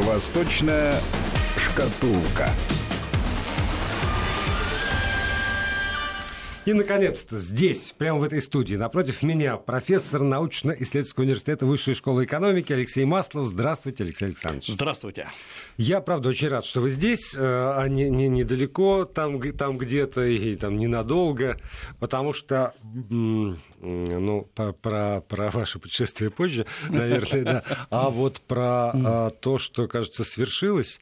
Восточная шкатулка. И, наконец-то, здесь, прямо в этой студии, напротив меня, профессор научно-исследовательского университета Высшей школы экономики Алексей Маслов. Здравствуйте, Алексей Александрович. Здравствуйте. Я, правда, очень рад, что вы здесь, э, а не, не недалеко, там, там где-то и там ненадолго, потому что, ну, про, про ваше путешествие позже, наверное, да, а вот про а, то, что, кажется, свершилось,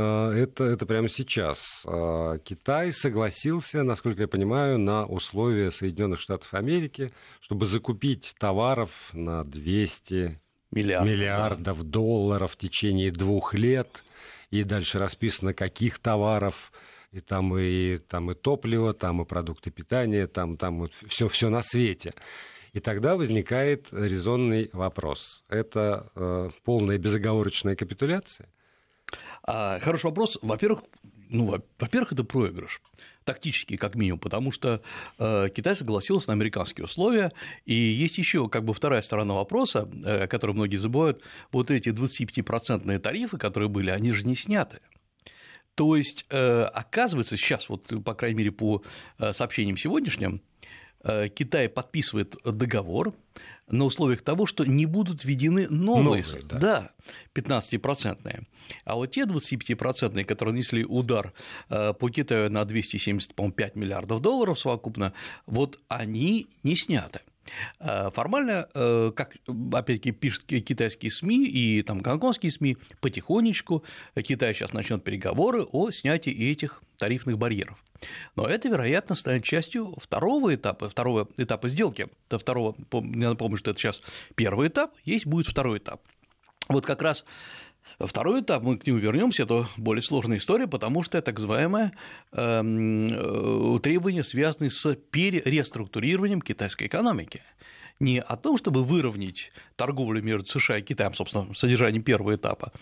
это, это прямо сейчас. Э, Китай согласился, насколько я понимаю, на условия Соединенных Штатов Америки, чтобы закупить товаров на 200 миллиардов, миллиардов да. долларов в течение двух лет. И дальше расписано, каких товаров. И там и, там и топливо, там и продукты питания, там, там все, все на свете. И тогда возникает резонный вопрос. Это э, полная безоговорочная капитуляция? А, хороший вопрос. Во-первых, ну, во-первых, это проигрыш тактический как минимум, потому что э, Китай согласился на американские условия, и есть еще как бы вторая сторона вопроса, э, о которой многие забывают, вот эти 25-процентные тарифы, которые были, они же не сняты. То есть, э, оказывается, сейчас, вот, по крайней мере, по э, сообщениям сегодняшним, Китай подписывает договор, на условиях того, что не будут введены новые, новые да. да, 15-процентные. А вот те 25-процентные, которые нанесли удар э, по Китаю на 275 миллиардов долларов совокупно, вот они не сняты. Э, формально, э, как опять-таки пишут китайские СМИ и там гонконгские СМИ, потихонечку Китай сейчас начнет переговоры о снятии этих тарифных барьеров. Но это, вероятно, станет частью второго этапа, второго этапа сделки. До второго, я напомню, что это сейчас первый этап, есть будет второй этап. Вот как раз Второй этап, мы к нему вернемся, это более сложная история, потому что это так называемое эм, э, требование, связанное с перереструктурированием китайской экономики. Не о том, чтобы выровнять торговлю между США и Китаем, собственно, содержанием первого этапа,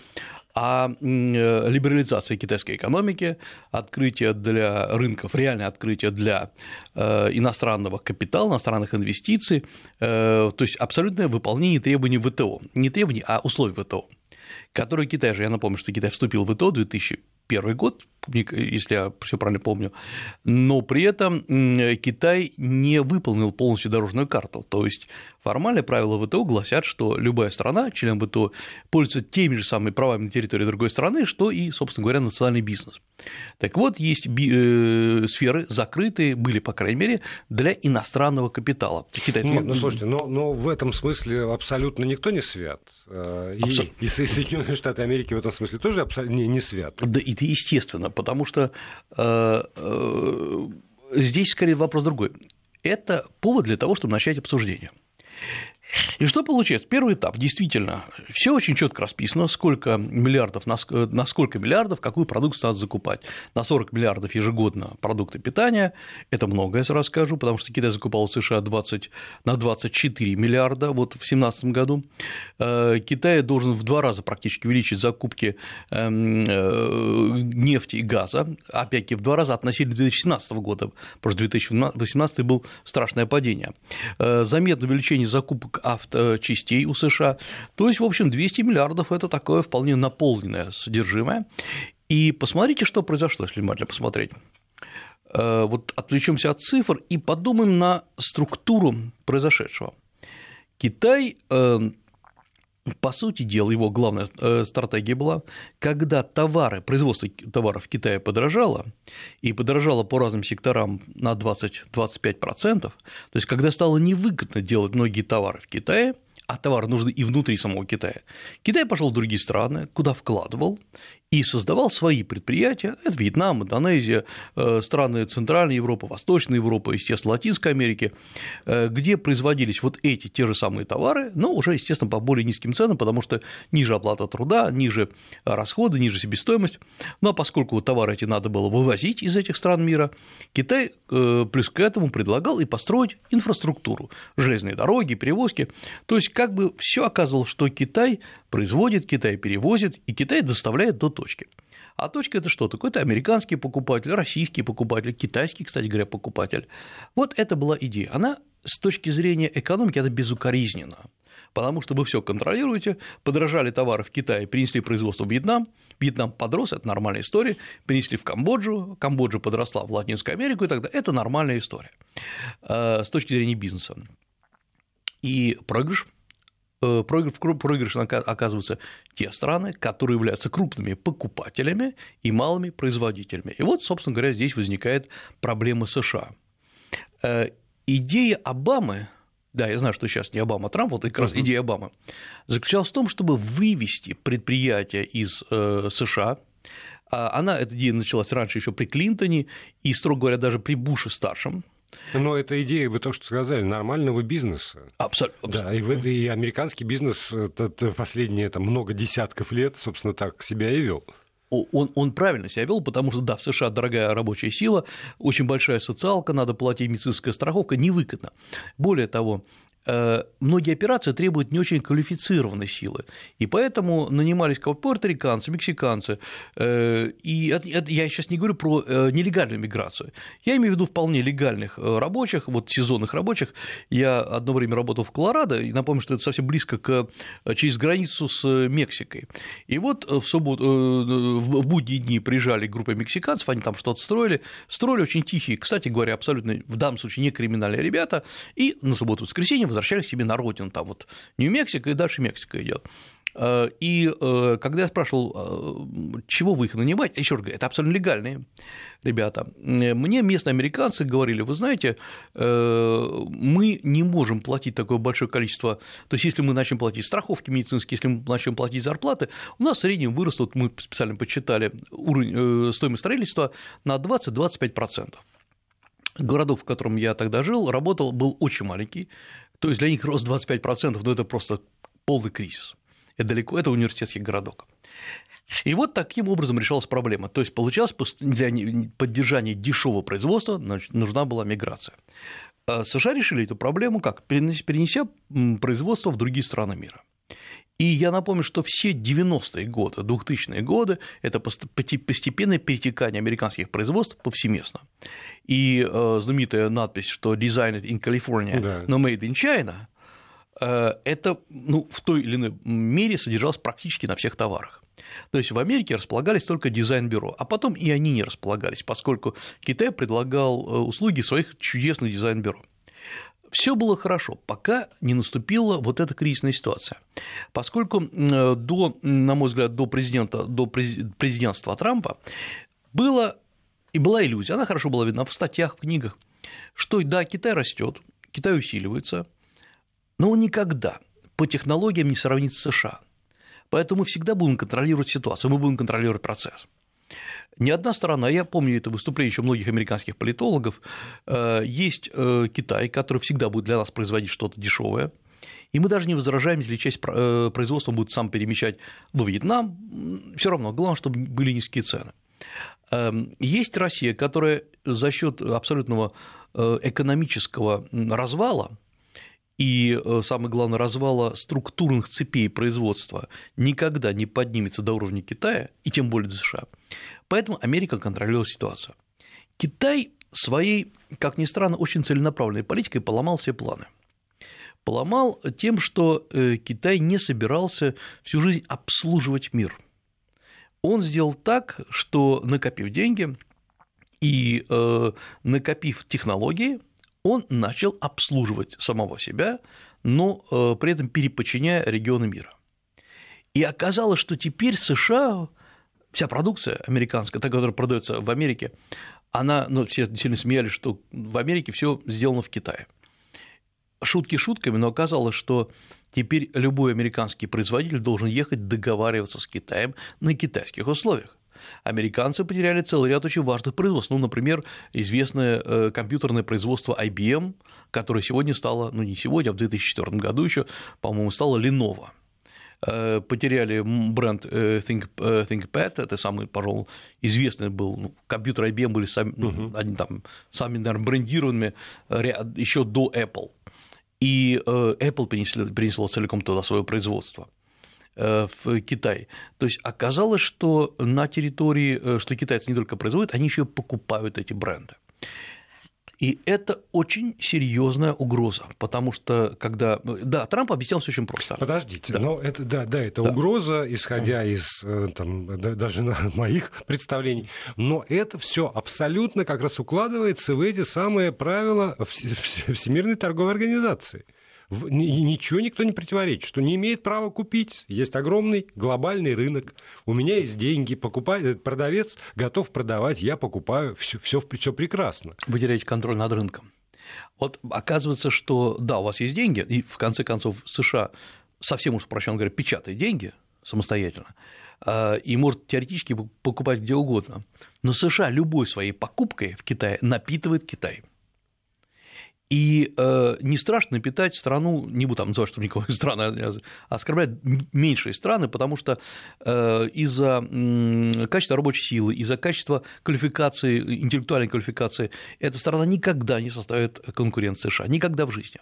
а либерализация китайской экономики, открытие для рынков, реальное открытие для э, иностранного капитала, иностранных инвестиций, э, то есть абсолютное выполнение требований ВТО, не требований, а условий ВТО которые Китай же, я напомню, что Китай вступил в ВТО в 2001 год, если я все правильно помню, но при этом Китай не выполнил полностью дорожную карту. То есть формальные правила ВТО гласят, что любая страна, член ВТО, пользуется теми же самыми правами на территории другой страны, что и, собственно говоря, национальный бизнес. Так вот, есть э, сферы закрытые, были, по крайней мере, для иностранного капитала. Китайцы... Нет, ну слушайте, но, но в этом смысле абсолютно никто не свят. Э, и, и Соединенные Штаты Америки в этом смысле тоже абсолютно не, не свят. Да, это естественно, потому что э, э, здесь скорее вопрос другой. Это повод для того, чтобы начать обсуждение. И что получается? Первый этап, действительно, все очень четко расписано, сколько миллиардов, на сколько миллиардов какую продукцию надо закупать. На 40 миллиардов ежегодно продукты питания, это много, я сразу скажу, потому что Китай закупал в США 20, на 24 миллиарда вот в 2017 году. Э, Китай должен в два раза практически увеличить закупки эм, э, нефти и газа, опять-таки в два раза относительно 2017 года, потому что 2018 был страшное падение. Э, заметное увеличение закупок авточастей у США. То есть, в общем, 200 миллиардов – это такое вполне наполненное содержимое. И посмотрите, что произошло, если внимательно посмотреть. Э, вот отвлечемся от цифр и подумаем на структуру произошедшего. Китай э, по сути дела, его главная э, стратегия была, когда товары, производство товаров в Китае подорожало, и подорожало по разным секторам на 20-25%, то есть когда стало невыгодно делать многие товары в Китае, а товары нужны и внутри самого Китая. Китай пошел в другие страны, куда вкладывал, и создавал свои предприятия, это Вьетнам, Индонезия, э, страны Центральной Европы, Восточной Европы, естественно, Латинской Америки, э, где производились вот эти те же самые товары, но уже, естественно, по более низким ценам, потому что ниже оплата труда, ниже расходы, ниже себестоимость. Ну а поскольку товары эти надо было вывозить из этих стран мира, Китай э, плюс к этому предлагал и построить инфраструктуру, железные дороги, перевозки. То есть как бы все оказывалось, что Китай производит, Китай перевозит, и Китай доставляет до точки. А точка – это что? Такой-то американский покупатель, российский покупатель, китайский, кстати говоря, покупатель. Вот это была идея. Она с точки зрения экономики, она безукоризненна. Потому что вы все контролируете, подорожали товары в Китае, перенесли производство в Вьетнам, Вьетнам подрос, это нормальная история, перенесли в Камбоджу, Камбоджа подросла в Латинскую Америку и так далее. Это нормальная история э, с точки зрения бизнеса. И проигрыш э, проигрыш, проигрыш оказываются те страны, которые являются крупными покупателями и малыми производителями. И вот, собственно говоря, здесь возникает проблема США. Э, идея Обамы да, я знаю, что сейчас не Обама, а Трамп, вот как раз uh-huh. идея Обамы, заключалась в том, чтобы вывести предприятия из э, США. А она, эта идея началась раньше еще при Клинтоне и, строго говоря, даже при Буше старшем. Но это идея, вы то, что сказали, нормального бизнеса. Абсолютно. Да, и, и американский бизнес это, это последние там, много десятков лет, собственно, так себя и вел он, он правильно себя вел, потому что, да, в США дорогая рабочая сила, очень большая социалка, надо платить медицинская страховка, невыгодно. Более того, Э, многие операции требуют не очень квалифицированной силы, и поэтому нанимались пуэрториканцы, мексиканцы, э, и я сейчас не говорю про э, нелегальную миграцию, я имею в виду вполне легальных рабочих, вот сезонных рабочих, я одно время работал в Колорадо, и напомню, что это совсем близко к, через границу с Мексикой, и вот в, субботу, в будние дни приезжали группы мексиканцев, они там что-то строили, строили очень тихие, кстати говоря, абсолютно в данном случае не криминальные ребята, и на субботу-воскресенье возвращались себе на родину, там вот Нью-Мексико и дальше Мексика идет. Э, и э, когда я спрашивал, э, чего вы их нанимаете, еще раз говорю, это абсолютно легальные ребята, мне местные американцы говорили, вы знаете, мы не можем платить такое большое количество, то есть если мы начнем платить страховки медицинские, если мы начнем платить зарплаты, у нас в среднем вырастут, мы специально подсчитали уровень стоимость строительства на 20-25% городов, в котором я тогда жил, работал, был очень маленький, то есть для них рост 25%, ну это просто полный кризис. Это далеко, это университетский городок. И вот таким образом решалась проблема. То есть получалось, для поддержания дешевого производства нужна была миграция. А США решили эту проблему как? Перенеся производство в другие страны мира. И я напомню, что все 90-е годы, 2000-е годы – это постепенное перетекание американских производств повсеместно. И э, знаменитая надпись, что «Designed in California, да. но made in China» э, это ну, в той или иной мере содержалось практически на всех товарах. То есть в Америке располагались только дизайн-бюро, а потом и они не располагались, поскольку Китай предлагал э, услуги своих чудесных дизайн-бюро. Все было хорошо, пока не наступила вот эта кризисная ситуация. Поскольку до, на мой взгляд, до, президента, до президентства Трампа было и была иллюзия, она хорошо была видна в статьях, в книгах, что да, Китай растет, Китай усиливается, но он никогда по технологиям не сравнится с США. Поэтому мы всегда будем контролировать ситуацию, мы будем контролировать процесс. Ни одна сторона, я помню это выступление еще многих американских политологов, э, есть э, Китай, который всегда будет для нас производить что-то дешевое, и мы даже не возражаем, если часть э, производства будет сам перемещать во Вьетнам, все равно, главное, чтобы были низкие цены. Эм, есть Россия, которая за счет абсолютного экономического развала и, самое главное, развала структурных цепей производства никогда не поднимется до уровня Китая, и тем более до США. Поэтому Америка контролировала ситуацию. Китай своей, как ни странно, очень целенаправленной политикой поломал все планы. Поломал тем, что э, Китай не собирался всю жизнь обслуживать мир. Он сделал так, что накопив деньги и э, накопив технологии, он начал обслуживать самого себя, но э, при этом переподчиняя регионы мира. И оказалось, что теперь США вся продукция американская, та, которая продается в Америке, она, ну, все сильно смеялись, что в Америке все сделано в Китае. Шутки шутками, но оказалось, что теперь любой американский производитель должен ехать договариваться с Китаем на китайских условиях. Американцы потеряли целый ряд очень важных производств. Ну, например, известное э, компьютерное производство IBM, которое сегодня стало, ну не сегодня, а в 2004 году еще, по-моему, стало Lenovo. Э, потеряли бренд э, Think, э, ThinkPad, это самый, пожалуй, известный был, ну, компьютеры IBM были сами, uh-huh. они там сами, наверное, брендированными еще до Apple. И Apple принесло, принесло целиком туда свое производство в Китай. То есть оказалось, что на территории, что китайцы не только производят, они еще покупают эти бренды. И это очень серьезная угроза, потому что когда... Да, Трамп объяснял все очень просто. Подождите, да. но это, да, да, это да. угроза, исходя из э, там, даже моих представлений, но это все абсолютно как раз укладывается в эти самые правила Всемирной торговой организации ничего никто не противоречит, что не имеет права купить. Есть огромный глобальный рынок, у меня есть деньги, покупает, продавец готов продавать, я покупаю, все, все, все прекрасно. Вы теряете контроль над рынком. Вот оказывается, что да, у вас есть деньги, и в конце концов США совсем уж, упрощенно говоря, печатает деньги самостоятельно, а, и может теоретически покупать где угодно. Но США любой своей покупкой в Китае напитывает Китай – и э, не страшно питать страну, не буду там называть, чтобы никого из стран оскорблять, меньшие страны, потому что э, из-за э, качества рабочей силы, из-за качества квалификации, интеллектуальной квалификации, эта страна никогда не составит конкуренции США, никогда в жизни.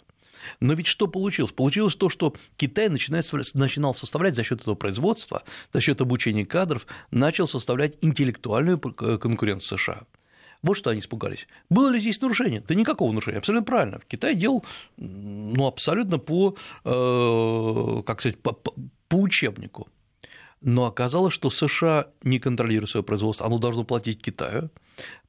Но ведь что получилось? Получилось то, что Китай начинает, начинал составлять за счет этого производства, за счет обучения кадров, начал составлять интеллектуальную конкуренцию США. Вот что они испугались. Было ли здесь нарушение? Да никакого нарушения, абсолютно правильно. Китай делал ну, абсолютно по, э, как сказать, по, по учебнику. Но оказалось, что США не контролирует свое производство, оно должно платить Китаю.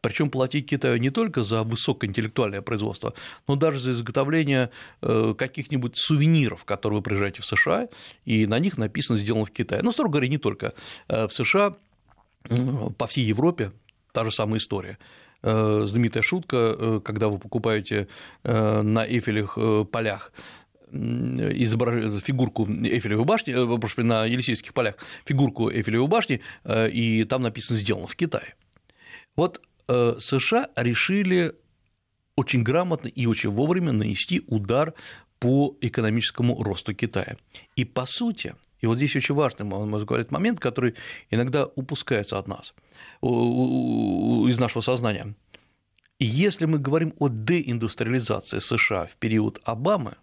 Причем платить Китаю не только за высокоинтеллектуальное производство, но даже за изготовление э, каких-нибудь сувениров, которые вы приезжаете в США, и на них написано «сделано в Китае». Но, строго говоря, не только э, в США, по всей Европе та же самая история. Э, знаменитая шутка, э, когда вы покупаете э, на Эйфелевых полях изображ... фигурку Эйфелевой башни, прошу, на Елисейских полях фигурку Эйфелевой башни, и там написано «сделано в Китае». Вот США решили очень грамотно и очень вовремя нанести удар по экономическому росту Китая. И по сути, и вот здесь очень важный, можно сказать, момент, который иногда упускается от нас, из нашего сознания. Если мы говорим о деиндустриализации США в период Обамы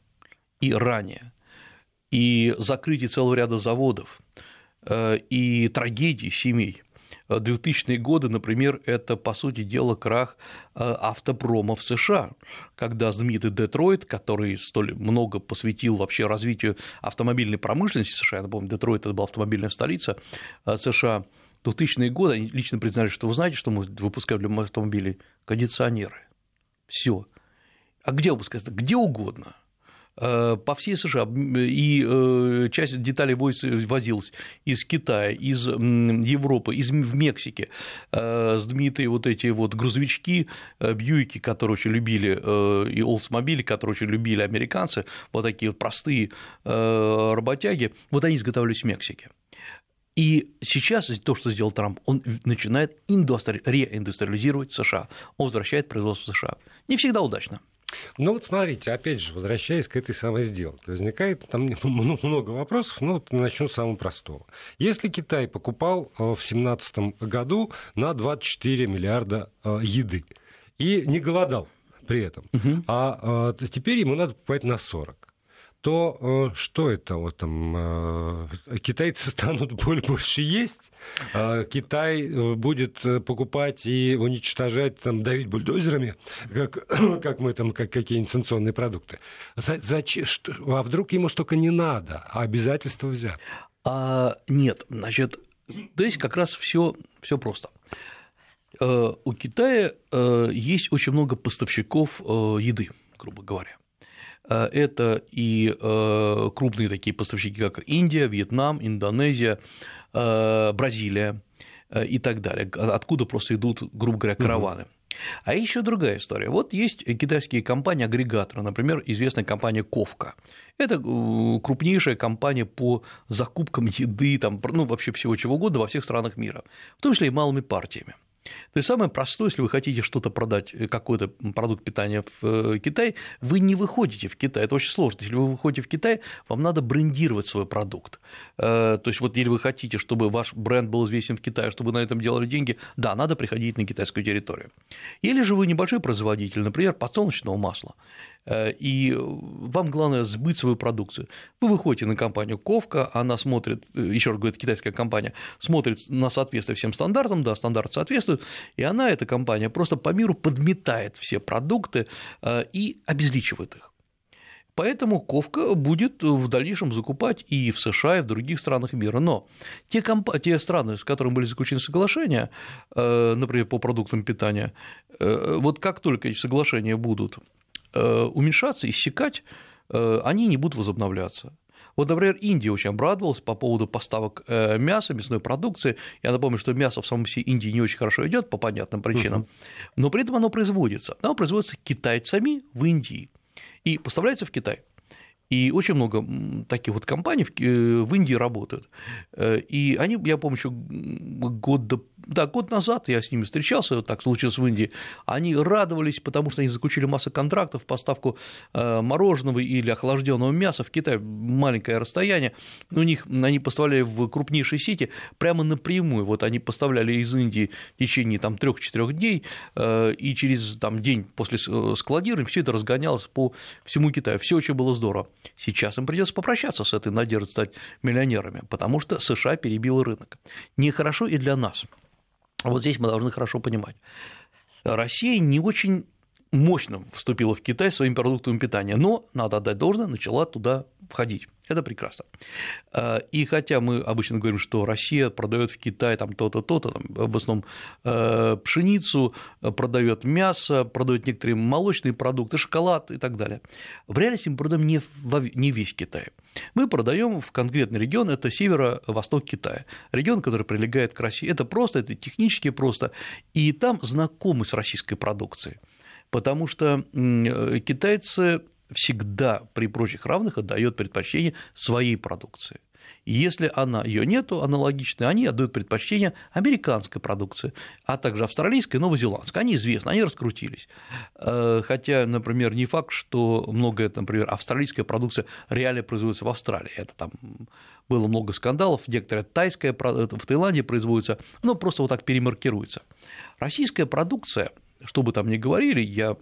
и ранее, и закрытии целого ряда заводов, э, и трагедии семей, 2000-е годы, например, это, по сути дела, крах э, автопрома в США, когда знаменитый Детройт, который столь много посвятил вообще развитию автомобильной промышленности США, я напомню, Детройт – это была автомобильная столица э, США, 2000-е годы они лично признали, что вы знаете, что мы выпускаем для автомобилей? Кондиционеры. Все. А где выпускать? Где угодно. Э, по всей США, и э, часть деталей возилась из Китая, из Европы, из в Мексике, э, знаменитые вот эти вот грузовички, Бьюики, которые очень любили, и Олдсмобили, которые очень любили американцы, вот такие вот простые работяги, вот они изготавливались в Мексике. И сейчас то, что сделал Трамп, он начинает индустри... реиндустриализировать США, он возвращает производство США. Не всегда удачно. Ну вот смотрите, опять же, возвращаясь к этой самой сделке, возникает там много вопросов, но вот начну с самого простого. Если Китай покупал э, в 2017 году на 24 миллиарда э, еды и не голодал при этом, угу. а теперь ему надо покупать на 40 то э, что это вот там э, китайцы станут больше есть, э, Китай будет покупать и уничтожать там давить бульдозерами, как, как мы там как какие-нибудь санкционные продукты. Зачем? А вдруг ему столько не надо, а обязательства взять? А, нет, значит, то есть как раз все все просто. У Китая есть очень много поставщиков еды, грубо говоря. Э, это и э, крупные такие поставщики, как Индия, Вьетнам, Индонезия, э, Бразилия и так далее, откуда просто идут, грубо говоря, караваны. А еще другая история. Вот есть китайские компании-агрегаторы, например, известная компания Ковка. Это крупнейшая компания по закупкам еды, там, ну, вообще всего чего угодно во всех странах мира, в том числе и малыми партиями. То есть самое простое, если вы хотите что-то продать, э, какой-то продукт питания в э, Китай, вы не выходите в Китай, это очень сложно. Если вы выходите в Китай, вам надо брендировать свой продукт. Э, то есть вот если вы хотите, чтобы ваш бренд был известен в Китае, чтобы на этом делали деньги, да, надо приходить на китайскую территорию. Или же вы небольшой производитель, например, подсолнечного масла. И вам главное сбыть свою продукцию. Вы выходите на компанию Ковка, она смотрит, еще раз говорю, китайская компания, смотрит на соответствие всем стандартам, да, стандарт соответствует, и она, эта компания, просто по миру подметает все продукты и обезличивает их. Поэтому Ковка будет в дальнейшем закупать и в США, и в других странах мира. Но те, комп... те страны, с которыми были заключены соглашения, э, например, по продуктам питания, э, вот как только эти соглашения будут э, уменьшаться, иссякать, они не будут возобновляться. Вот, например, Индия очень обрадовалась по поводу поставок мяса, мясной продукции. Я напомню, что мясо в самом себе Индии не очень хорошо идет по понятным причинам, но при этом оно производится. Оно производится китайцами в Индии и поставляется в Китай. И очень много таких вот компаний в э, Индии работают. Э, и они, я помню, еще год, да, год назад я с ними встречался, вот так случилось в Индии, они радовались, потому что они заключили массу контрактов, поставку э, мороженого или охлажденного мяса в Китай, маленькое расстояние, у них они поставляли в крупнейшие сети прямо напрямую, вот они поставляли из Индии в течение там 3-4 дней, и через там, день после складирования все это разгонялось по всему Китаю, все очень было здорово. Сейчас им придется попрощаться с этой надеждой стать миллионерами, потому что США перебил рынок. Нехорошо и для нас. Вот здесь мы должны хорошо понимать. Россия не очень мощно вступила в Китай своим продуктом питания, но, надо отдать должное, начала туда входить. Это прекрасно. А, и хотя мы обычно говорим, что Россия продает в Китай там то-то, то-то, там, в основном э, пшеницу, продает мясо, продает некоторые молочные продукты, шоколад и так далее. В реальности мы продаем не весь Китай. Мы продаем в конкретный регион, это северо-восток Китая, регион, который прилегает к России. Это просто, это технически просто, и там знакомы с российской продукцией, потому что китайцы всегда при прочих равных отдает предпочтение своей продукции. И если она ее нету аналогичной, они отдают предпочтение американской продукции, а также австралийской и новозеландской. Они известны, они раскрутились. Э, хотя, например, не факт, что многое, например, австралийская продукция реально производится в Австралии. Это там было много скандалов, некоторая тайская в Таиланде производится, но просто вот так перемаркируется. Российская продукция, что бы там ни говорили, я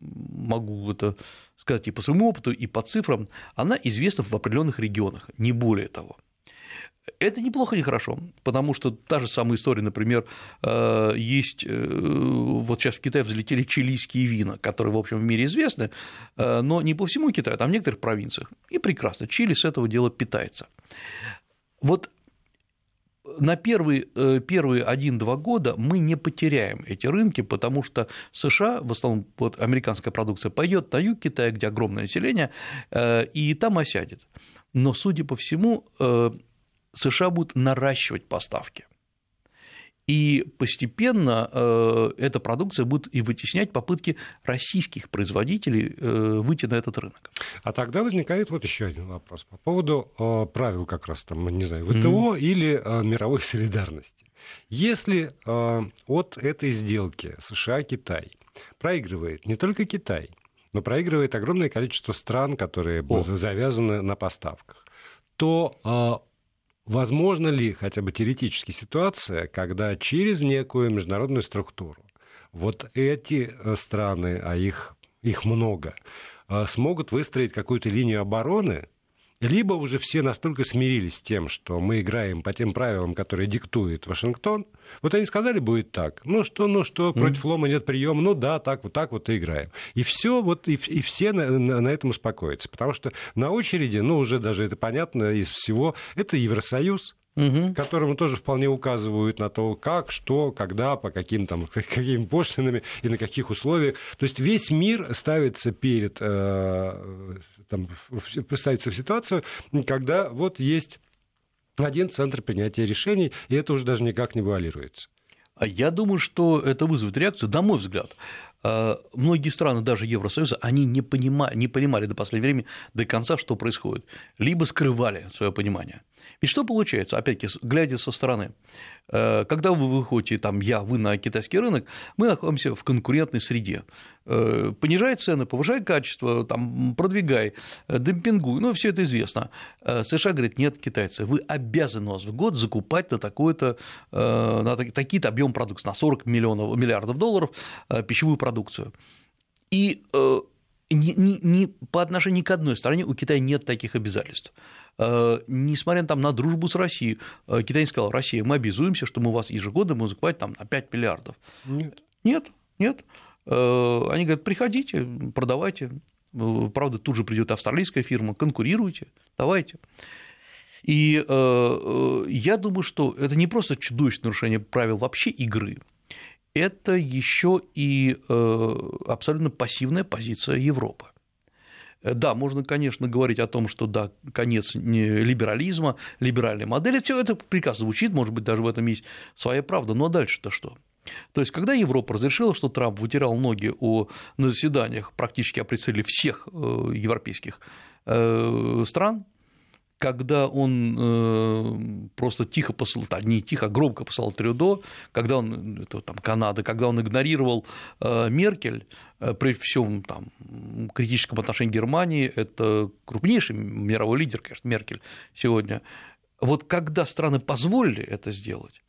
могу это сказать и по своему опыту, и по цифрам, она известна в определенных регионах, не более того. Это неплохо, не хорошо, потому что та же самая история, например, э, есть, э, вот сейчас в Китае взлетели чилийские вина, которые, в общем, в мире известны, э, но не по всему Китаю, там в некоторых провинциях. И прекрасно, Чили с этого дела питается. Вот на первые, э, первые 1-2 года мы не потеряем эти рынки, потому что США, в основном вот американская продукция, пойдет на юг Китая, где огромное население, э, и там осядет. Но, судя по всему, э, США будут наращивать поставки. И постепенно э, эта продукция будет и вытеснять попытки российских производителей э, выйти на этот рынок. А тогда возникает вот еще один вопрос по поводу э, правил как раз там, не знаю, ВТО mm. или мировой солидарности. Если от этой сделки США-Китай проигрывает не только Китай, но проигрывает огромное количество стран, которые О. завязаны на поставках, то Возможно ли хотя бы теоретически ситуация, когда через некую международную структуру вот эти э, страны, а их, их много, э, смогут выстроить какую-то линию обороны, либо уже все настолько смирились с тем, что мы играем по тем правилам, которые диктует Вашингтон. Вот они сказали, будет так. Ну что, ну что, против лома нет приема. Ну да, так вот так вот и играем. И все, вот, и, и все на, на, на этом успокоятся. Потому что на очереди, ну уже даже это понятно из всего, это Евросоюз, угу. которому тоже вполне указывают на то, как, что, когда, по каким там, какими пошлинами и на каких условиях. То есть весь мир ставится перед э, там, представиться в ситуацию, когда вот есть один центр принятия решений, и это уже даже никак не вуалируется. А я думаю, что это вызовет реакцию, на мой взгляд. А, многие страны, даже Евросоюза, они не понимали, не понимали до последнего времени до конца, что происходит, либо скрывали свое понимание. Ведь что получается, опять-таки, глядя со стороны, э, когда вы выходите, там, я, вы на китайский рынок, мы находимся в конкурентной среде. Э, понижай цены, повышай качество, там, продвигай, э, демпингуй, ну, все это известно. США говорит, нет, китайцы, вы обязаны у нас в год закупать на, такой-то, на такие-то объем продукции, на 40 миллионов, миллиардов долларов пищевую продукцию. И ни, ни, ни по отношению к одной стране у Китая нет таких обязательств. Э, несмотря там, на дружбу с Россией, э, Китай не сказал, Россия, мы обязуемся, что мы вас ежегодно будем закупать там, на 5 миллиардов. Нет. Нет, нет. Э, они говорят, приходите, продавайте. Правда, тут же придет австралийская фирма, конкурируйте, давайте. И я думаю, что это не просто чудовищное нарушение правил вообще игры, это еще и э, абсолютно пассивная позиция Европы. Да, можно, конечно, говорить о том, что да, конец либерализма, либеральной модели, все это прекрасно звучит, может быть, даже в этом есть своя правда, но дальше-то что? То есть, когда Европа разрешила, что Трамп вытирал ноги у, на заседаниях практически о представителей всех э, европейских э, стран, когда он э, просто тихо посылал, не тихо, а громко посылал Трюдо, когда он, это там Канада, когда он игнорировал э, Меркель, э, при всем там критическом отношении Германии, это крупнейший мировой лидер, конечно, Меркель сегодня. Вот когда страны позволили это сделать,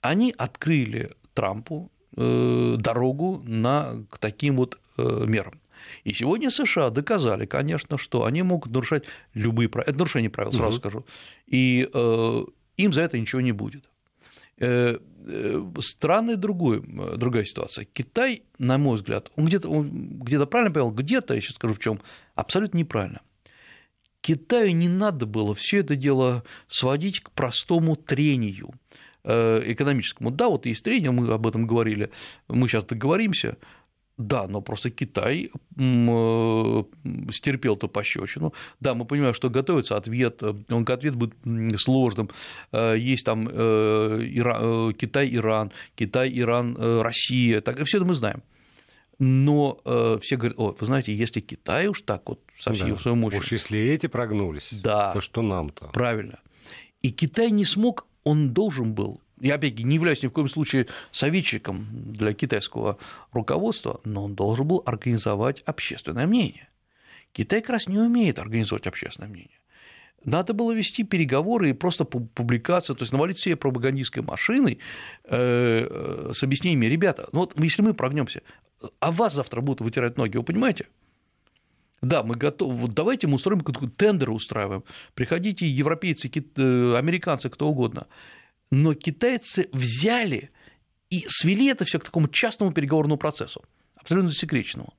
они открыли Трампу дорогу на, к таким вот мерам. И сегодня США доказали, конечно, что они могут нарушать любые правила. Это нарушение правил, сразу угу. скажу. И э, им за это ничего не будет. Э, э, странная другой, другая ситуация. Китай, на мой взгляд, он где-то где правильно понял, где-то, я сейчас скажу в чем, абсолютно неправильно. Китаю не надо было все это дело сводить к простому трению э, экономическому. Да, вот есть трение, мы об этом говорили, мы сейчас договоримся, да, но просто Китай э, стерпел эту пощечину. Да, мы понимаем, что готовится ответ, он ответ будет сложным. Э, есть там э, Китай, Иран, Китай, Иран, Россия, так, все это мы знаем. Но все говорят, о, вы знаете, если Китай уж так вот со всей да. своей мощью... Уж если эти прогнулись, да, то что нам-то? Правильно. И Китай не смог, он должен был я, опять не являюсь ни в коем случае советчиком для китайского руководства, но он должен был организовать общественное мнение. Китай как раз не умеет организовать общественное мнение. Надо было вести переговоры и просто публикация, то есть навалить все пропагандистской машиной э, с объяснениями, ребята, ну вот если мы прогнемся, а вас завтра будут вытирать ноги, вы понимаете? Да, мы готовы. Вот давайте мы устроим какой-то тендер устраиваем. Приходите, европейцы, э, американцы, кто угодно. Но китайцы взяли и свели это все к такому частному переговорному процессу, абсолютно засекреченному.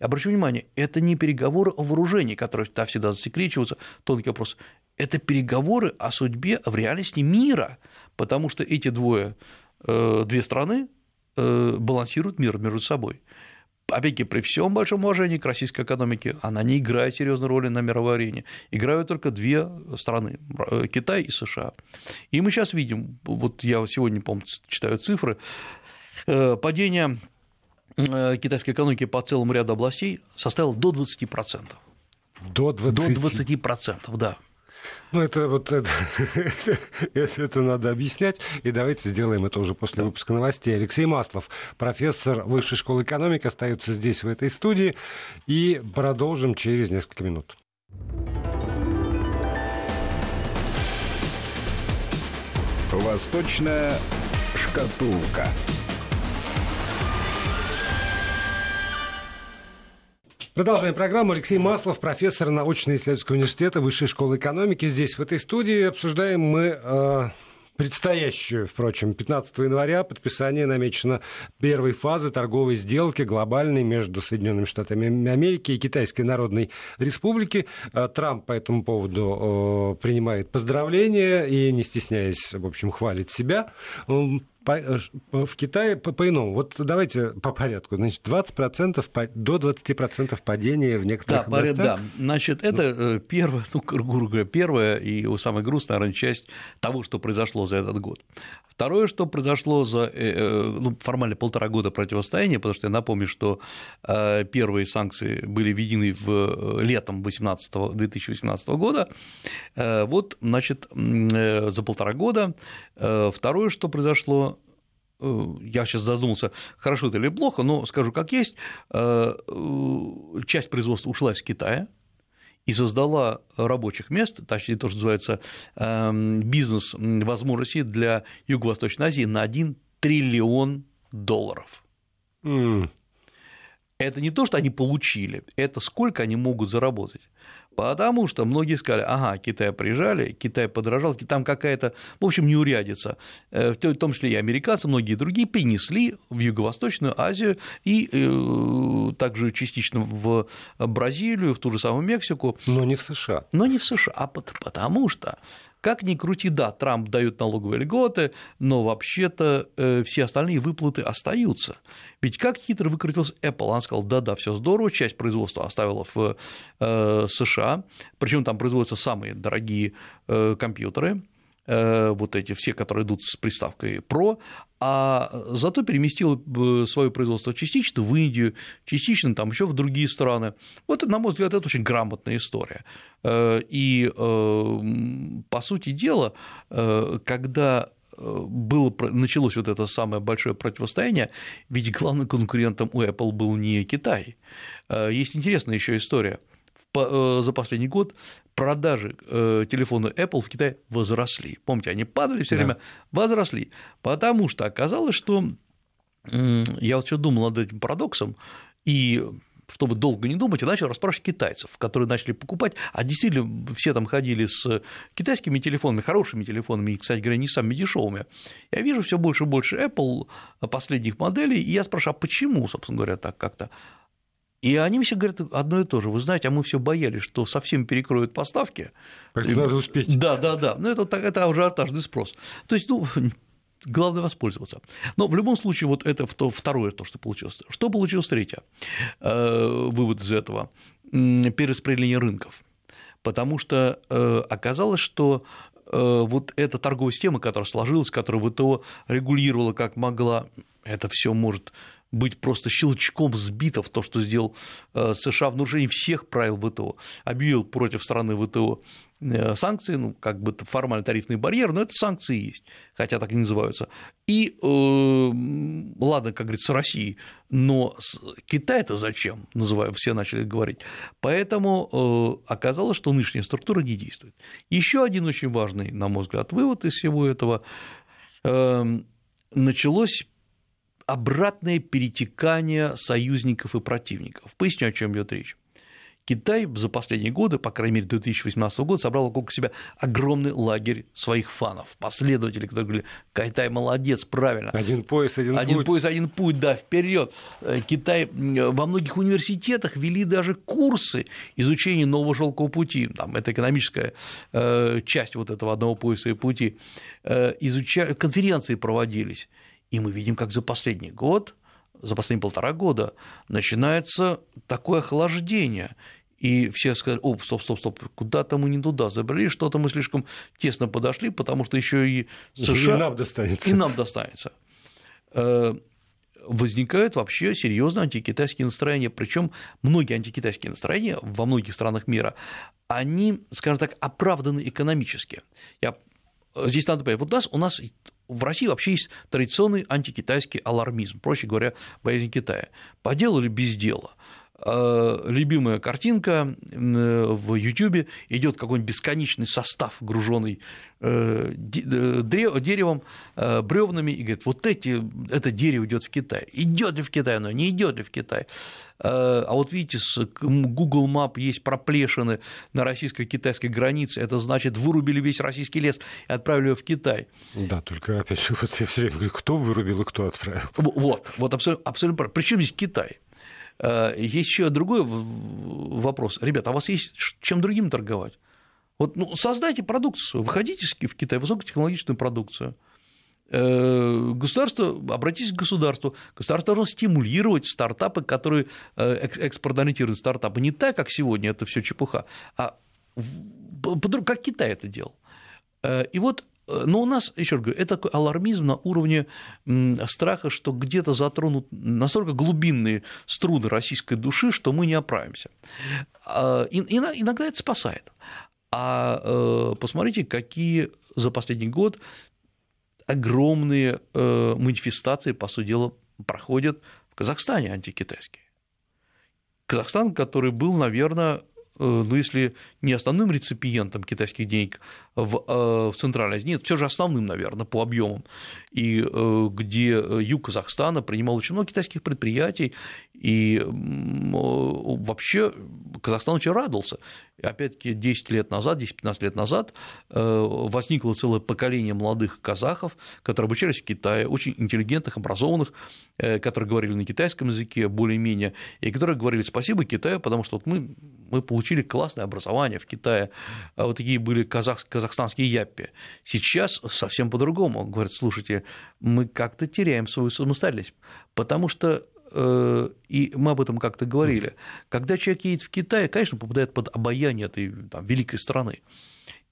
Обращу внимание, это не переговоры о вооружении, которые да, всегда засекречиваются, тонкий вопрос. Это переговоры о судьбе в реальности мира, потому что эти двое, э, две страны э, балансируют мир между собой опять-таки, при всем большом уважении к российской экономике, она не играет серьезной роли на мировой арене. Играют только две страны – Китай и США. И мы сейчас видим, вот я сегодня, помню, читаю цифры, э, падение э, китайской экономики по целому ряду областей составило до 20%. До 20%? До 20%, да. Ну, это вот это, это надо объяснять. И давайте сделаем это уже после выпуска новостей. Алексей Маслов, профессор Высшей школы экономики, остается здесь, в этой студии. И продолжим через несколько минут. Восточная шкатулка. Продолжаем программу. Алексей Маслов, профессор научно-исследовательского университета Высшей школы экономики. Здесь, в этой студии, обсуждаем мы э, предстоящую, впрочем, 15 января подписание намечено первой фазы торговой сделки глобальной между Соединенными Штатами Америки и Китайской Народной Республики. Э, Трамп по этому поводу э, принимает поздравления и, не стесняясь, в общем, хвалит себя Э, в Китае по-иному. Вот давайте по порядку. Значит, 20% до 20% падения в некоторых да, областях. Да, значит, это ну. первая, ну, грубо говоря, первая и самая грустная, наверное, часть того, что произошло за этот год. Второе, что произошло за ну, формально полтора года противостояния, потому что я напомню, что первые санкции были введены в летом 18, 2018 года, вот, значит, за полтора года. Второе, что произошло, Э, я сейчас задумался, хорошо это или плохо, но скажу как есть, э, э, часть производства ушла из Китая, и создала рабочих мест, точнее то, что называется эм, бизнес возможностей для Юго-Восточной Азии на 1 триллион долларов. Mm. это не то, что они получили, это сколько они могут заработать. Потому что многие сказали, ага, Китай прижали, Китай подорожал, там какая-то, в общем, неурядица. Э, в том числе и американцы, многие другие принесли в Юго-Восточную Азию и э, также частично в Бразилию, в ту же самую Мексику. Но не в США. Но не в США, а потому что как ни крути, да, Трамп дает налоговые льготы, но вообще-то э, все остальные выплаты остаются. Ведь как хитро выкрутился Apple, он сказал, да-да, все здорово, часть производства оставила в э, США, причем там производятся самые дорогие э, компьютеры, вот эти все, которые идут с приставкой Pro, а зато переместил э, свое производство частично в Индию, частично там еще в другие страны. Вот, на мой взгляд, это очень грамотная история. Э, и, по сути дела, когда было, началось вот это самое большое противостояние, ведь главным конкурентом у Apple был не Китай. Есть интересная еще история – Э, за последний год продажи э, телефона Apple в Китае возросли. Помните, они падали все время, да. возросли, потому что оказалось, что я вот что думал над этим парадоксом, и чтобы долго не думать, я начал расспрашивать китайцев, которые начали покупать, а действительно все там ходили с китайскими телефонами, хорошими телефонами, и, кстати говоря, не самыми дешевыми. Я вижу все больше и больше Apple последних моделей, и я спрашиваю, а почему, собственно говоря, так как-то? И они все говорят одно и то же. Вы знаете, а мы все боялись, что совсем перекроют поставки. Как надо успеть. Да, да, да. Но это, это ажиотажный спрос. То есть, ну, главное воспользоваться. Но в любом случае, вот это второе то, что получилось. Что получилось третье? Э, вывод из этого. Перераспределение рынков. Потому что э, оказалось, что э, вот эта торговая система, которая сложилась, которая ВТО регулировала как могла, это все может быть просто щелчком сбито в то, что сделал э, США в нарушении всех правил ВТО, объявил против страны ВТО э, санкции, ну, как бы формально тарифный барьер, но это санкции есть, хотя так и называются. И, э, ладно, как говорится, с Россией, но Китай-то зачем, называю, все начали говорить. Поэтому э, оказалось, что нынешняя структура не действует. Еще один очень важный, на мой взгляд, вывод из всего этого э, началось обратное перетекание союзников и противников. Поясню, о чем идет речь. Китай за последние годы, по крайней мере, 2018 года, собрал вокруг себя огромный лагерь своих фанов, последователей, которые говорили, Китай молодец, правильно. Один пояс, один, один путь. Один пояс, один путь, да, вперед. Э, Китай во многих университетах вели даже курсы изучения нового шелкового пути, там, это экономическая э, часть вот этого одного пояса и пути, э, изучали, конференции проводились. И мы видим, как за последний год, за последние полтора года начинается такое охлаждение. И все сказали, оп, стоп, стоп, стоп, куда-то мы не туда забрали, что-то мы слишком тесно подошли, потому что еще и США... И нам достанется. И нам достанется э, возникают вообще серьезные антикитайские настроения. Причем многие антикитайские настроения во многих странах мира, они, скажем так, оправданы экономически. Я... Здесь надо понять, вот у нас, у нас в России вообще есть традиционный антикитайский алармизм, проще говоря, боязнь Китая. По делу или без дела – любимая картинка в YouTube идет какой-нибудь бесконечный состав, груженный э, деревом, э, бревнами, и говорит, вот эти, это дерево идет в Китай. Идет ли в Китай оно, не идет ли в Китай? А вот видите, с Google Map есть проплешины на российско-китайской границе, это значит, вырубили весь российский лес и отправили его в Китай. Да, только опять же, вот я все время говорю, кто вырубил и кто отправил. Вот, вот абсолютно, абсолютно. Причем здесь Китай? Э, еще другой вопрос. Ребята, а у вас есть чем другим торговать? Вот ну, создайте продукцию выходите в Китай, высокотехнологичную продукцию. Э, государство, обратитесь к государству, государство должно стимулировать стартапы, которые э, экспортно-ориентированные стартапы, не так, как сегодня, это все чепуха, а как Китай это делал. И вот но у нас, еще раз говорю, это такой алармизм на уровне страха, что где-то затронут настолько глубинные струны российской души, что мы не оправимся. А, иногда это спасает. А э, посмотрите, какие за последний год огромные э, манифестации, по сути дела, проходят в Казахстане антикитайские. Казахстан, который был, наверное, Э, ну, если не основным реципиентом китайских денег в, э, в Центральной Азии, нет, все же основным, наверное, по объемам, и э, где юг Казахстана принимал очень много китайских предприятий, И вообще Казахстан очень радовался. Опять-таки, 10 лет назад, 10-15 лет назад э, возникло целое поколение молодых казахов, которые обучались в Китае, очень интеллигентных, образованных, э, которые говорили на китайском языке более-менее, и которые говорили спасибо Китаю, потому что вот мы, мы получили классное образование в Китае. А вот такие были казах, казахстанские яппи. Сейчас совсем по-другому. Говорят, слушайте, мы как-то теряем свою самостоятельность, потому что и мы об этом как-то говорили, когда человек едет в Китай, конечно, попадает под обаяние этой там, великой страны.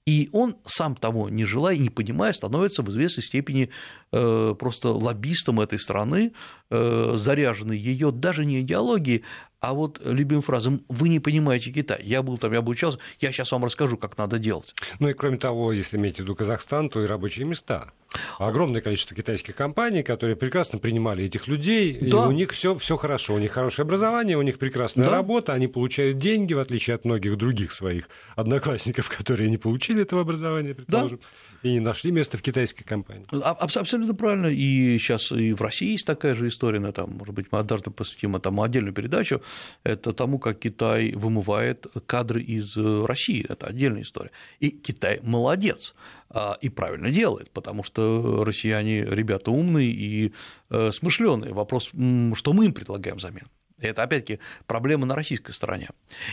И он, сам того не желая не понимая, становится в известной степени э, просто лоббистом этой страны, э, заряженный ее даже не идеологией, а вот любимым фразам «вы не понимаете Китай». Я был там, я обучался, я сейчас вам расскажу, как надо делать. Ну и кроме того, если иметь в виду Казахстан, то и рабочие места. Огромное количество китайских компаний, которые прекрасно принимали этих людей, да. и у них все, все хорошо, у них хорошее образование, у них прекрасная да. работа, они получают деньги, в отличие от многих других своих одноклассников, которые не получили этого образования, предположим. Да и не нашли место в китайской компании. Абсолютно правильно. И сейчас и в России есть такая же история, но там, может быть, мы однажды посвятим этому отдельную передачу. Это тому, как Китай вымывает кадры из России. Это отдельная история. И Китай молодец а, и правильно делает, потому что россияне ребята умные и э, смышленые. Вопрос, что мы им предлагаем взамен. Это, опять-таки, проблема на российской стороне.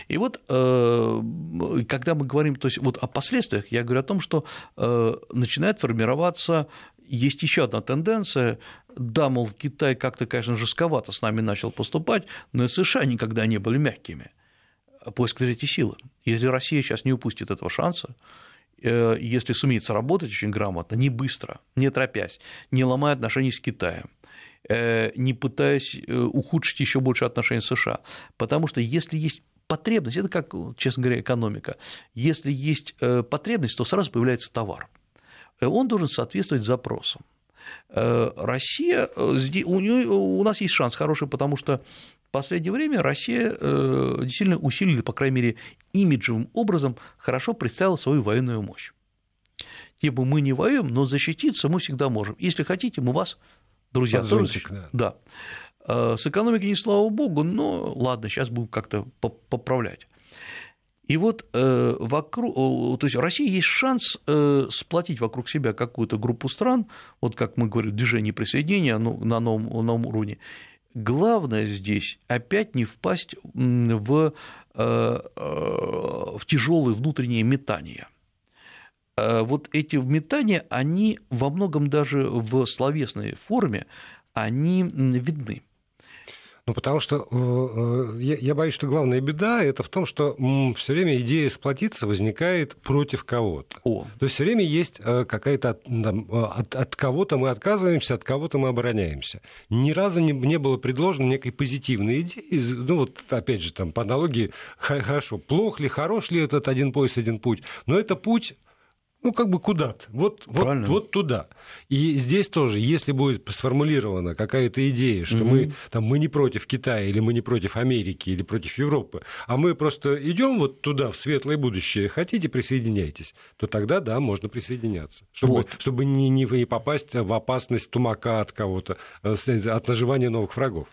И вот, э, когда мы говорим то есть, вот о последствиях, я говорю о том, что э, начинает формироваться есть еще одна тенденция. Да, мол, Китай как-то, конечно, жестковато с нами начал поступать, но и США никогда не были мягкими. Поиск третьей силы. Если Россия сейчас не упустит этого шанса, э, если сумеет сработать очень грамотно, не быстро, не торопясь, не ломая отношения с Китаем, не пытаясь э, ухудшить еще больше отношения с США. Потому что если есть потребность, это как, честно говоря, экономика, если есть э, потребность, то сразу появляется товар. Он должен соответствовать запросам. Россия, у нас есть шанс хороший, потому что в последнее время Россия действительно усилила, по крайней мере, имиджевым образом хорошо представила свою военную мощь. Типа мы не воюем, но защититься мы всегда можем. Если хотите, мы вас друзья, Подзонтик, тоже, да. да. С экономикой не слава богу, но ладно, сейчас будем как-то поправлять. И вот э, вокруг, то есть у России есть шанс э, сплотить вокруг себя какую-то группу стран, вот как мы говорим, движение присоединения ну, на новом, новом уровне. Главное здесь опять не впасть в, э, в тяжелые внутренние метания. Э, вот эти метания, они во многом даже в словесной форме, они видны. Ну, потому что э, э, я, я боюсь, что главная беда это в том, что все время идея сплотиться возникает против кого-то. О. То есть все время есть какая-то от, от кого-то мы отказываемся, от кого-то мы обороняемся. Ни разу не, не было предложено некой позитивной идеи. Ну, вот опять же, там, по аналогии, хорошо, плох ли, хорош ли этот один пояс, один путь, но это путь ну, как бы куда-то, вот, вот, вот туда. И здесь тоже, если будет сформулирована какая-то идея, что угу. мы, там, мы не против Китая, или мы не против Америки, или против Европы, а мы просто идем вот туда, в светлое будущее, хотите, присоединяйтесь, то тогда, да, можно присоединяться, чтобы, вот. чтобы не, не, не попасть в опасность тумака от кого-то, э, от наживания новых врагов.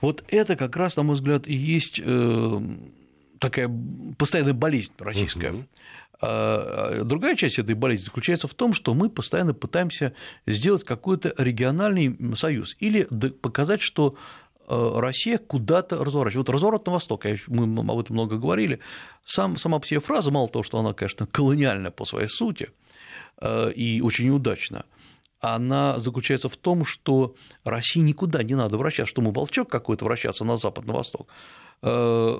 Вот это как раз, на мой взгляд, и есть э, такая постоянная болезнь российская. Угу. А другая часть этой болезни заключается в том, что мы постоянно пытаемся сделать какой-то региональный союз или показать, что э, Россия куда-то разворачивает. Вот разворот на восток, мы об этом много говорили, сам, сама по себе фраза, мало того, что она, конечно, колониальная по своей сути и очень неудачна, она заключается в том, что России никуда не надо вращаться, что мы волчок какой-то вращаться на запад, на восток. Э,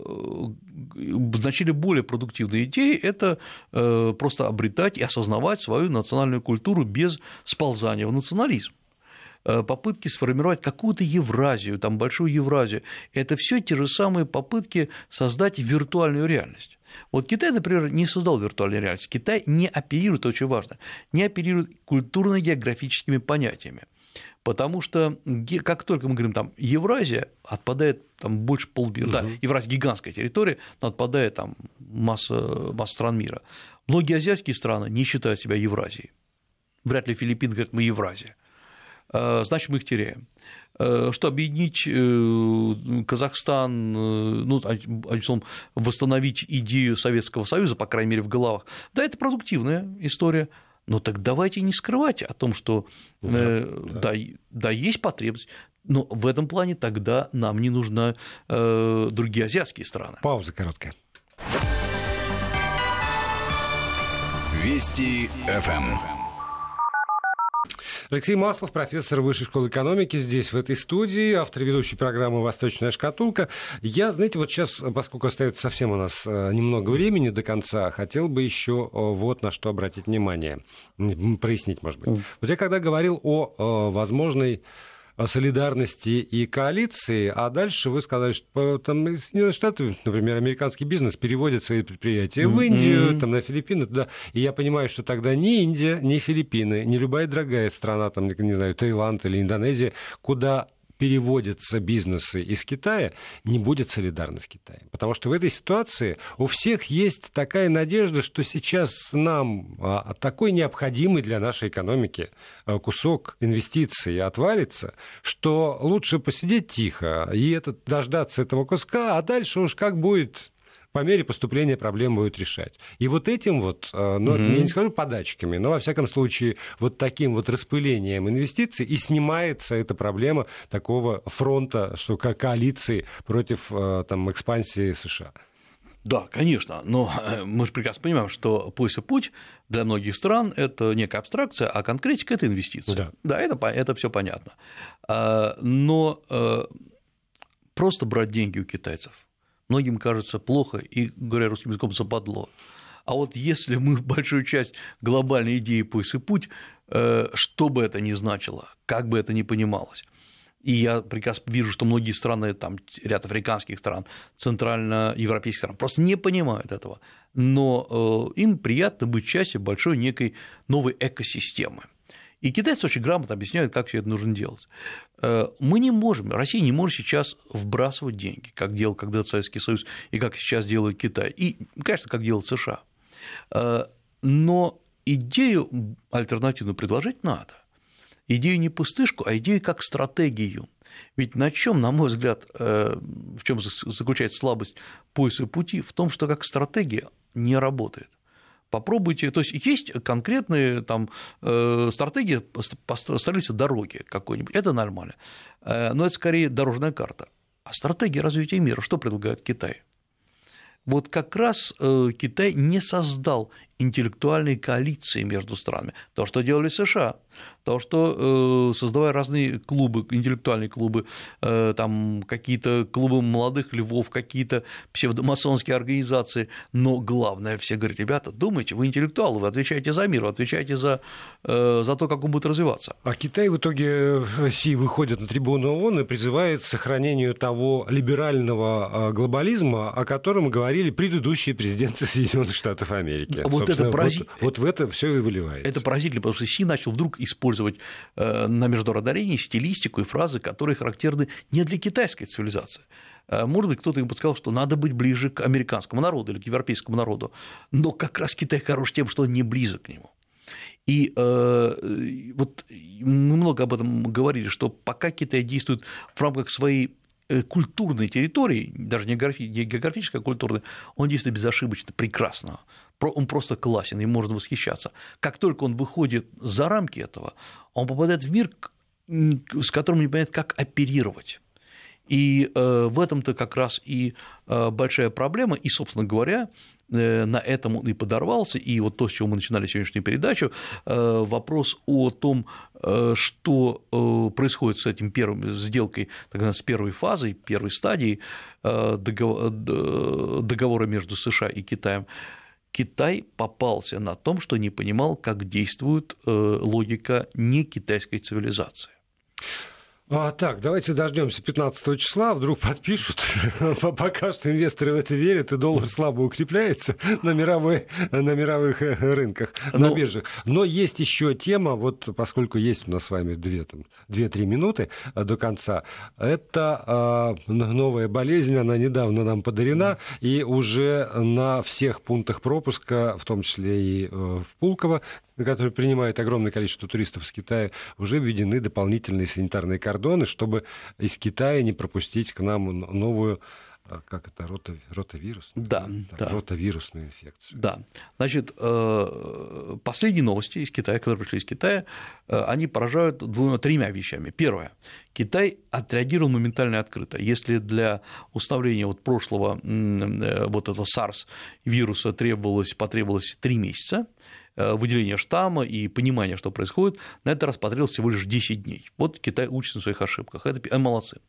значили более продуктивные идеи – это э, просто обретать и осознавать свою национальную культуру без сползания в национализм э, попытки сформировать какую-то Евразию, там большую Евразию, это все те же самые попытки создать виртуальную реальность. Вот Китай, например, не создал виртуальную реальность. Китай не оперирует, очень важно, не оперирует культурно-географическими понятиями. Потому что как только мы говорим там Евразия, отпадает там больше полмира, угу. да, Евразия гигантская территория, но отпадает там масса, масса стран мира. Многие азиатские страны не считают себя Евразией. Вряд ли Филиппины говорят, мы Евразия. А, значит, мы их теряем. что объединить Казахстан, ну, одним восстановить идею Советского Союза, по крайней мере, в головах, да, это продуктивная история, но так давайте не скрывать о том, что да, э, да. Да, да, есть потребность. Но в этом плане тогда нам не нужны э, другие азиатские страны. Пауза короткая. Вести ФМ. Алексей Маслов, профессор Высшей школы экономики, здесь, в этой студии, автор ведущей программы «Восточная шкатулка». Я, знаете, вот сейчас, поскольку остается совсем у нас э, немного времени до конца, хотел бы еще э, вот на что обратить внимание, прояснить, может быть. Вот я когда говорил о э, возможной солидарности и коалиции, а дальше вы сказали, что там Соединенные Штаты, например, американский бизнес переводит свои предприятия в Индию, там, на Филиппины, туда. И я понимаю, что тогда ни Индия, ни Филиппины, ни любая другая страна, там, не знаю, Таиланд или Индонезия, куда переводятся бизнесы из Китая, не будет солидарность с Китаем. Потому что в этой ситуации у всех есть такая надежда, что сейчас нам а, такой необходимый для нашей экономики а, кусок инвестиций отвалится, что лучше посидеть тихо и этот, дождаться этого куска, а дальше уж как будет по мере поступления проблем будет решать. И вот этим вот, э, ну, угу. я не скажу подачками, но во всяком случае вот таким вот распылением инвестиций и снимается эта проблема такого фронта, что как коалиции против э, там, экспансии США. Да, конечно, но э, мы же прекрасно понимаем, что пояс и путь для многих стран – это некая абстракция, а конкретика – это инвестиции. Да, да это, это все понятно. А, но просто брать деньги у китайцев – многим кажется плохо и, говоря русским языком, западло. А вот если мы большую часть глобальной идеи «Пояс и путь», э, что бы это ни значило, как бы это ни понималось, и я прекрасно вижу, что многие страны, там ряд африканских стран, центральноевропейских стран просто не понимают этого, но э, им приятно быть частью большой некой новой экосистемы. И китайцы очень грамотно объясняют, как все это нужно делать. Э, мы не можем, Россия не может сейчас вбрасывать деньги, как делал когда-то Советский Союз и как сейчас делает Китай, и, конечно, как делает США. Э, но идею альтернативную предложить надо. Идею не пустышку, а идею как стратегию. Ведь на чем, на мой взгляд, э, в чем заключается слабость пояса пути? В том, что как стратегия не работает. Попробуйте, то есть есть конкретные там э, стратегии столице дороги какой-нибудь, это нормально, э, но это скорее дорожная карта. А стратегия развития мира что предлагает Китай? Вот как раз э, Китай не создал интеллектуальной коалиции между странами. То, что делали США, то, что э, создавая разные клубы, интеллектуальные клубы, э, там какие-то клубы молодых львов, какие-то псевдомасонские организации, но главное, все говорят, ребята, думайте, вы интеллектуалы, вы отвечаете за мир, вы отвечаете за, э, за то, как он будет развиваться. А Китай в итоге России выходит на трибуну ООН и призывает к сохранению того либерального глобализма, о котором говорили предыдущие президенты Соединенных Штатов Америки. Вот это поразительно. Вот, вот в это все и выливается. Это поразительно, потому что Си начал вдруг использовать э, на международной арене стилистику и фразы, которые характерны не для китайской цивилизации. Э, может быть, кто-то им подсказал, что надо быть ближе к американскому народу или к европейскому народу, но как раз Китай хорош тем, что он не близок к нему. И э, вот мы много об этом говорили, что пока Китай действует в рамках своей э, культурной территории, даже не географической, а культурной, он действует безошибочно, прекрасно он просто классен, и можно восхищаться. Как только он выходит за рамки этого, он попадает в мир, с которым не понятно, как оперировать. И э, в этом-то как раз и э, большая проблема, и, собственно говоря, э, на этом он и подорвался, и вот то, с чего мы начинали сегодняшнюю передачу, вопрос о том, что происходит с этим первым сделкой, тогда с первой фазой, первой стадией договора между США и Китаем, Китай попался на том, что не понимал, как действует э, логика не китайской цивилизации. А, так, давайте дождемся 15 числа, вдруг подпишут. Пока что инвесторы в это верят, и доллар слабо укрепляется на, мировой, на мировых э, рынках, Но... на ну, биржах. Но есть еще тема, вот поскольку есть у нас с вами 2-3 минуты э, до конца, это э, новая болезнь, она недавно нам подарена, и уже на всех пунктах пропуска, в том числе и э, в Пулково, на который принимает огромное количество туристов из Китая, уже введены дополнительные санитарные кордоны, чтобы из Китая не пропустить к нам новую а как это, рота, ротавирус? Да, да. Ротавирусную инфекцию. Да. Значит, э, последние новости из Китая, которые пришли из Китая, э, они поражают двумя, тремя вещами. Первое. Китай отреагировал моментально и открыто. Если для установления вот прошлого э, вот этого SARS вируса требовалось, потребовалось три месяца, выделения штамма и понимания, что происходит, на это потребовалось всего лишь 10 дней. Вот Китай учится на своих ошибках, это э, молодцы.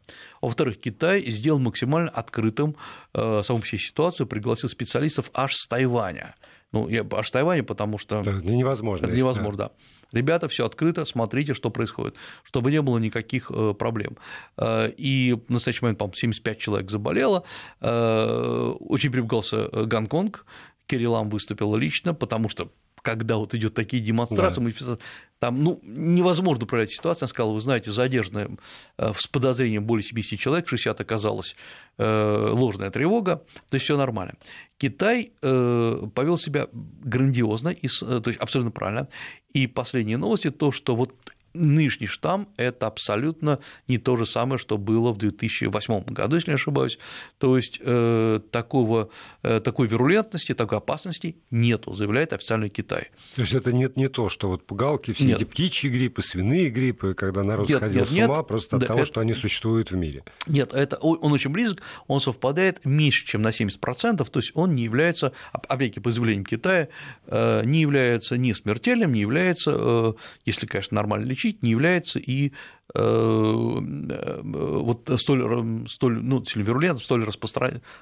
Во-вторых, Китай сделал максимально открытым э, саму всей ситуацию, пригласил специалистов аж с Тайваня. Ну, я аж с Тайваня, потому что... Это невозможно. Это невозможно, да. Ребята, все открыто, смотрите, что происходит, чтобы не было никаких проблем. И в настоящий момент, по-моему, 75 человек заболело. Очень перепугался Гонконг, Кириллам выступил лично, потому что когда вот идет такие демонстрации, да. там ну, невозможно управлять ситуацией. Он сказал, вы знаете, задержанная э, с подозрением более 70 человек, 60 оказалось э, ложная тревога, то есть все нормально. Китай э, повел себя грандиозно, то есть абсолютно правильно. И последние новости то, что вот нынешний штамм – это абсолютно не то же самое, что было в 2008 году, если не ошибаюсь. То есть э, такого, э, такой вирулентности, такой опасности нету, заявляет официальный Китай. То есть это нет не то, что вот пугалки, все нет. эти птичьи гриппы, свиные гриппы, когда народ нет, сходил нет, с ума нет. просто от да, того, это... что они существуют в мире. Нет, это, он очень близок, он совпадает меньше, чем на 70%, то есть он не является, опять-таки по заявлениям Китая, э, не является ни смертельным, не является, если, конечно, нормально лечить, исключить не является и э, э, вот столь, столь ну, вирулентным, столь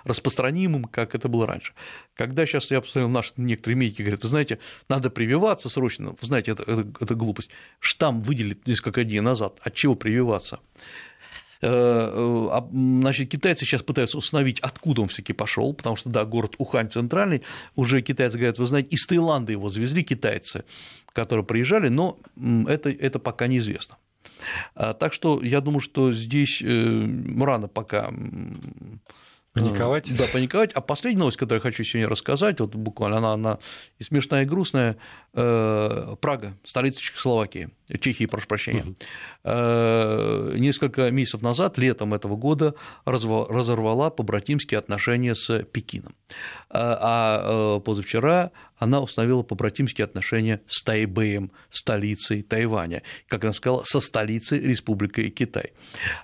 распространимым, как это было раньше. Когда сейчас я посмотрел, наши некоторые медики говорят, вы знаете, надо прививаться срочно, вы знаете, это, это, это глупость. Штамм выделит несколько дней назад, от чего прививаться? Э, а, значит, китайцы сейчас пытаются установить, откуда он все-таки пошел, потому что, да, город Ухань центральный, уже китайцы говорят, вы знаете, из Таиланда его завезли китайцы, которые приезжали, но это, это пока неизвестно. А, так что я думаю, что здесь э, рано пока Паниковать? Да, паниковать. А последняя новость, которую я хочу сегодня рассказать, вот буквально она, она и смешная, и грустная. Э, Прага, столица Чехословакии, Чехии, прошу прощения. Угу. Несколько месяцев назад, летом этого года, разорвала побратимские отношения с Пекином. А позавчера она установила побратимские отношения с Тайбэем, столицей Тайваня, как она сказала, со столицей Республики Китай.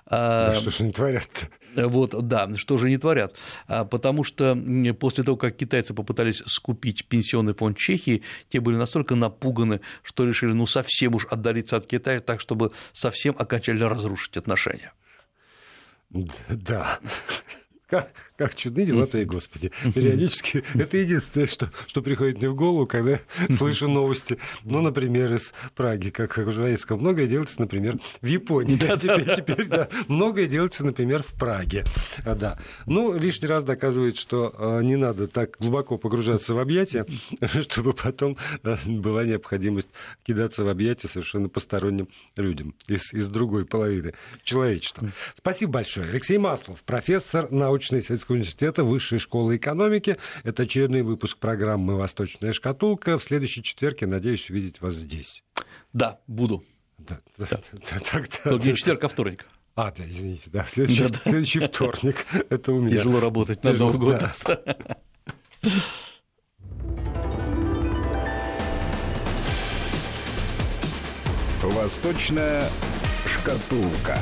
Да что ж они творят-то? Вот, да, что же не творят. А, потому что после того, как китайцы попытались скупить пенсионный фонд Чехии, те были настолько напуганы, что решили ну совсем уж отдалиться от Китая, так чтобы совсем окончательно разрушить отношения. Да. Как, чудны дела твои, Господи. Периодически это единственное, что, что приходит мне в голову, когда слышу новости. Ну, например, из Праги, как журналистского. Многое делается, например, в Японии. Да, теперь, теперь, да, многое делается, например, в Праге. А, да. Ну, лишний раз доказывает, что а, не надо так глубоко погружаться в объятия, чтобы потом а, была необходимость кидаться в объятия совершенно посторонним людям из, из другой половины человечества. Спасибо большое. Алексей Маслов, профессор научного научно-исследовательского университета Высшей школы экономики. Это очередной выпуск программы «Восточная шкатулка». В следующий четверг я надеюсь увидеть вас здесь. Да, буду. Да, да, да. да, да, да, да. четверг, а вторник. А, да, извините, да, следующий, да, да. следующий вторник. Это у меня. Тяжело работать на Новый год. Восточная шкатулка.